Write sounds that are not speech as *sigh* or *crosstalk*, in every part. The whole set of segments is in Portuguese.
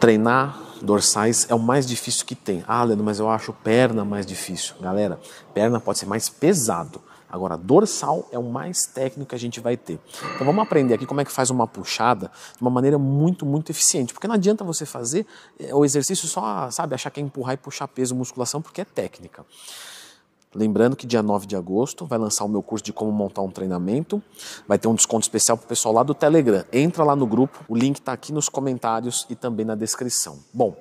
Treinar dorsais é o mais difícil que tem. Ah, Leandro, mas eu acho perna mais difícil. Galera, perna pode ser mais pesado. Agora, dorsal é o mais técnico que a gente vai ter. Então vamos aprender aqui como é que faz uma puxada de uma maneira muito, muito eficiente. Porque não adianta você fazer é, o exercício só, sabe, achar que é empurrar e puxar peso, musculação, porque é técnica. Lembrando que dia 9 de agosto vai lançar o meu curso de como montar um treinamento. Vai ter um desconto especial para o pessoal lá do Telegram. Entra lá no grupo, o link está aqui nos comentários e também na descrição. Bom,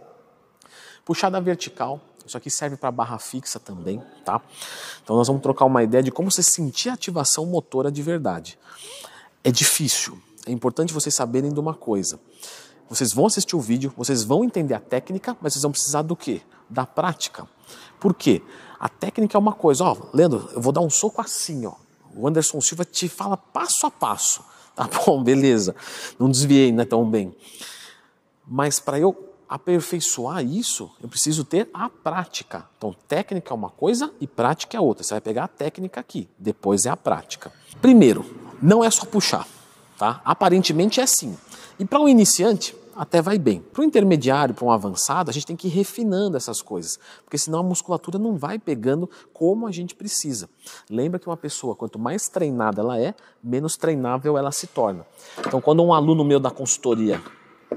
puxada vertical, isso aqui serve para barra fixa também, tá? Então nós vamos trocar uma ideia de como você sentir a ativação motora de verdade. É difícil. É importante vocês saberem de uma coisa. Vocês vão assistir o vídeo, vocês vão entender a técnica, mas vocês vão precisar do quê? Da prática. Por quê? A técnica é uma coisa, ó, Leandro, eu vou dar um soco assim, ó. O Anderson Silva te fala passo a passo. *laughs* Tá bom, beleza. Não desviei, né, tão bem. Mas para eu aperfeiçoar isso, eu preciso ter a prática. Então, técnica é uma coisa e prática é outra. Você vai pegar a técnica aqui, depois é a prática. Primeiro, não é só puxar, tá? Aparentemente é sim. E para um iniciante, até vai bem. Para o intermediário, para um avançado, a gente tem que ir refinando essas coisas, porque senão a musculatura não vai pegando como a gente precisa. Lembra que uma pessoa, quanto mais treinada ela é, menos treinável ela se torna. Então, quando um aluno meu da consultoria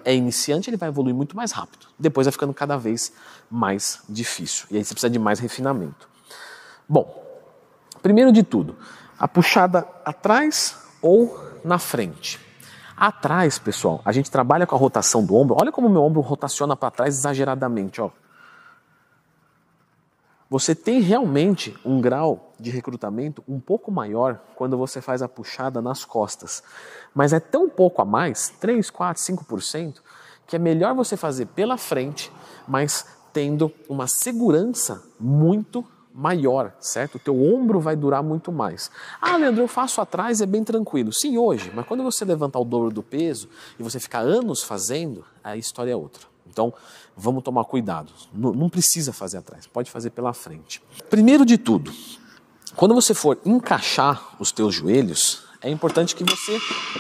é iniciante, ele vai evoluir muito mais rápido. Depois vai ficando cada vez mais difícil. E aí você precisa de mais refinamento. Bom, primeiro de tudo, a puxada atrás ou na frente. Atrás, pessoal, a gente trabalha com a rotação do ombro. Olha como meu ombro rotaciona para trás exageradamente, ó. Você tem realmente um grau de recrutamento um pouco maior quando você faz a puxada nas costas. Mas é tão pouco a mais, 3, 4, 5%, que é melhor você fazer pela frente, mas tendo uma segurança muito maior, certo? O teu ombro vai durar muito mais. Ah, Leandro, eu faço atrás, é bem tranquilo. Sim, hoje, mas quando você levantar o dobro do peso e você ficar anos fazendo, a história é outra. Então, vamos tomar cuidado. Não, não precisa fazer atrás, pode fazer pela frente. Primeiro de tudo, quando você for encaixar os teus joelhos, é importante que você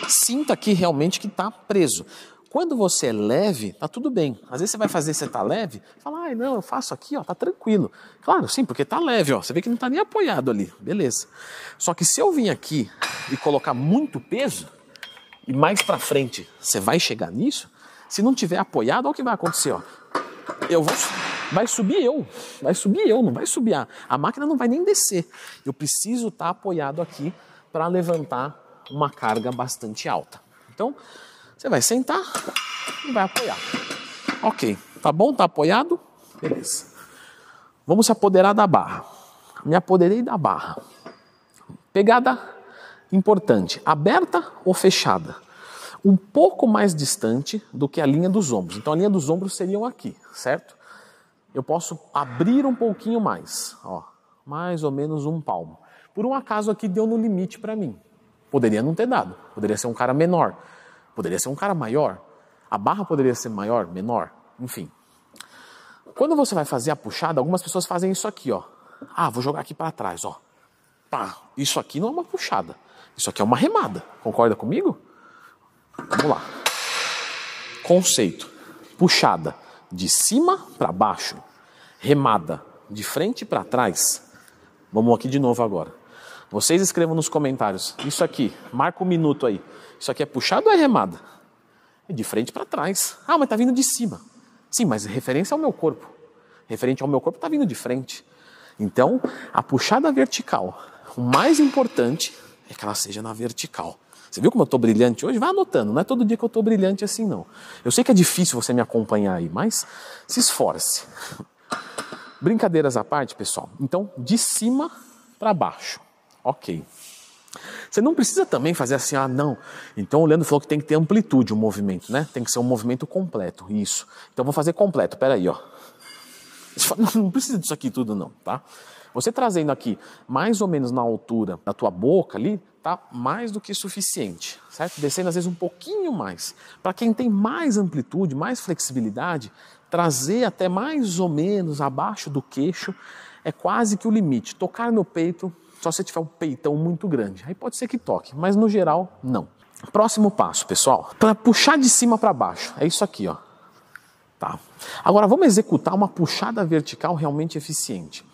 sinta aqui realmente que está preso. Quando você é leve, tá tudo bem. Às vezes você vai fazer, você tá leve, fala, ai não, eu faço aqui, ó, tá tranquilo. Claro, sim, porque tá leve, ó. Você vê que não tá nem apoiado ali, beleza. Só que se eu vir aqui e colocar muito peso, e mais para frente você vai chegar nisso, se não tiver apoiado, olha o que vai acontecer, ó. Eu vou, vai subir eu, vai subir eu, não vai subir a, a máquina não vai nem descer. Eu preciso estar tá apoiado aqui para levantar uma carga bastante alta. Então, você vai sentar e vai apoiar. Ok, tá bom? Tá apoiado? Beleza. Vamos se apoderar da barra. Me apoderei da barra. Pegada importante: aberta ou fechada? Um pouco mais distante do que a linha dos ombros. Então a linha dos ombros seriam aqui, certo? Eu posso abrir um pouquinho mais, ó, mais ou menos um palmo. Por um acaso aqui deu no limite para mim. Poderia não ter dado, poderia ser um cara menor. Poderia ser um cara maior. A barra poderia ser maior, menor, enfim. Quando você vai fazer a puxada, algumas pessoas fazem isso aqui, ó. Ah, vou jogar aqui para trás, ó. Pá, isso aqui não é uma puxada. Isso aqui é uma remada. Concorda comigo? Vamos lá. Conceito: puxada de cima para baixo, remada de frente para trás. Vamos aqui de novo agora. Vocês escrevam nos comentários. Isso aqui, marca um minuto aí. Isso aqui é puxado ou é remada? É de frente para trás. Ah, mas está vindo de cima. Sim, mas referência ao meu corpo. Referente ao meu corpo está vindo de frente. Então, a puxada vertical, o mais importante é que ela seja na vertical. Você viu como eu estou brilhante hoje? Vai anotando, não é todo dia que eu estou brilhante assim, não. Eu sei que é difícil você me acompanhar aí, mas se esforce. Brincadeiras à parte, pessoal. Então, de cima para baixo. Ok. Você não precisa também fazer assim, ah, não. Então o Leandro falou que tem que ter amplitude o movimento, né? Tem que ser um movimento completo, isso. Então vou fazer completo, peraí, ó. *laughs* Não precisa disso aqui tudo não, tá? Você trazendo aqui mais ou menos na altura da tua boca ali, tá mais do que suficiente, certo? Descendo às vezes um pouquinho mais. Para quem tem mais amplitude, mais flexibilidade, trazer até mais ou menos abaixo do queixo é quase que o limite. Tocar no peito só se tiver um peitão muito grande. Aí pode ser que toque, mas no geral, não. Próximo passo, pessoal. Para puxar de cima para baixo, é isso aqui, ó. Tá. Agora vamos executar uma puxada vertical realmente eficiente.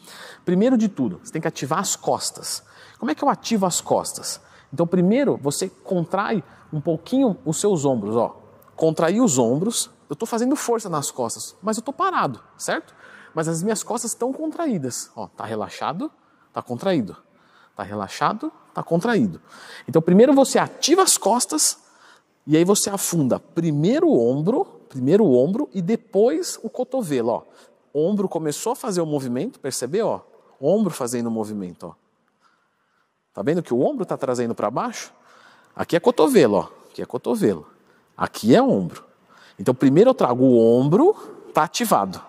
Primeiro de tudo, você tem que ativar as costas. Como é que eu ativo as costas? Então, primeiro você contrai um pouquinho os seus ombros, ó. Contrair os ombros. Eu estou fazendo força nas costas, mas eu estou parado, certo? Mas as minhas costas estão contraídas. Ó, tá relaxado, tá contraído. Tá relaxado, tá contraído. Então, primeiro você ativa as costas e aí você afunda primeiro o ombro, primeiro o ombro e depois o cotovelo, ó. O ombro começou a fazer o movimento, percebeu, ó? Ombro fazendo o movimento, ó. Tá vendo que o ombro está trazendo para baixo? Aqui é cotovelo, ó. Aqui é cotovelo. Aqui é ombro. Então primeiro eu trago o ombro, tá ativado.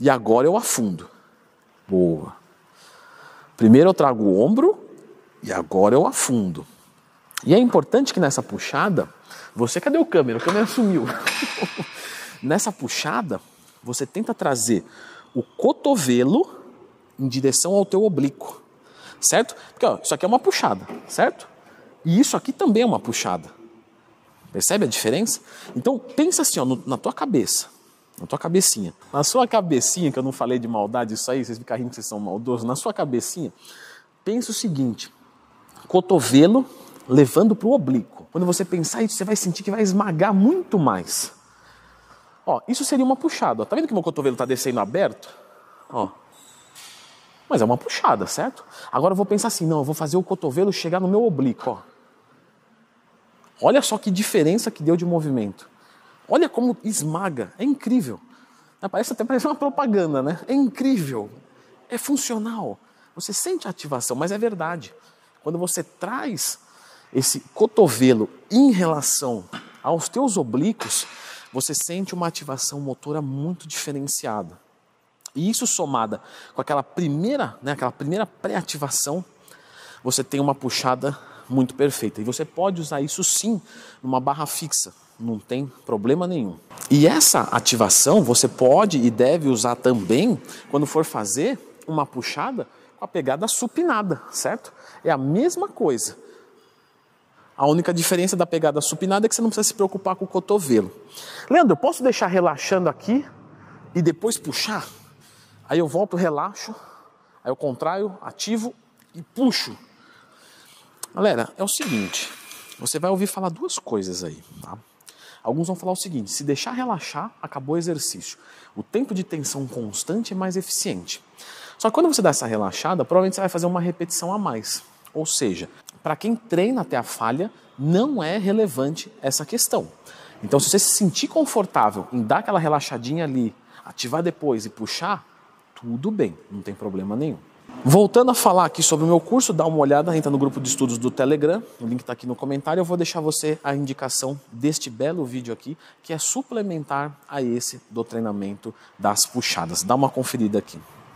E agora eu afundo. Boa. Primeiro eu trago o ombro e agora eu afundo. E é importante que nessa puxada, você cadê o câmera? O câmera sumiu. *laughs* nessa puxada, você tenta trazer o cotovelo em direção ao teu oblíquo, certo? Porque ó, isso aqui é uma puxada, certo? E isso aqui também é uma puxada. Percebe a diferença? Então pensa assim, ó, no, na tua cabeça, na tua cabecinha, na sua cabecinha que eu não falei de maldade isso aí, vocês ficam rindo que vocês são maldosos. Na sua cabecinha, pensa o seguinte: cotovelo levando para o oblíquo. Quando você pensar isso, você vai sentir que vai esmagar muito mais. Ó, isso seria uma puxada. Ó. Tá vendo que meu cotovelo está descendo aberto? Ó. Mas é uma puxada, certo? Agora eu vou pensar assim, não, eu vou fazer o cotovelo chegar no meu oblíquo, ó. Olha só que diferença que deu de movimento. Olha como esmaga, é incrível. Parece até parece uma propaganda, né? É incrível, é funcional. Você sente a ativação, mas é verdade. Quando você traz esse cotovelo em relação aos teus oblíquos, você sente uma ativação motora muito diferenciada. E isso somada com aquela primeira, né, aquela primeira pré-ativação, você tem uma puxada muito perfeita. E você pode usar isso sim numa barra fixa, não tem problema nenhum. E essa ativação você pode e deve usar também quando for fazer uma puxada com a pegada supinada, certo? É a mesma coisa. A única diferença da pegada supinada é que você não precisa se preocupar com o cotovelo. Leandro, eu posso deixar relaxando aqui e depois puxar? Aí eu volto, relaxo, aí eu contraio, ativo e puxo. Galera, é o seguinte, você vai ouvir falar duas coisas aí, tá? Alguns vão falar o seguinte: se deixar relaxar, acabou o exercício. O tempo de tensão constante é mais eficiente. Só que quando você dá essa relaxada, provavelmente você vai fazer uma repetição a mais. Ou seja, para quem treina até a falha, não é relevante essa questão. Então, se você se sentir confortável em dar aquela relaxadinha ali, ativar depois e puxar, tudo bem, não tem problema nenhum. Voltando a falar aqui sobre o meu curso, dá uma olhada, entra no grupo de estudos do Telegram, o link está aqui no comentário. Eu vou deixar você a indicação deste belo vídeo aqui, que é suplementar a esse do treinamento das puxadas. Dá uma conferida aqui.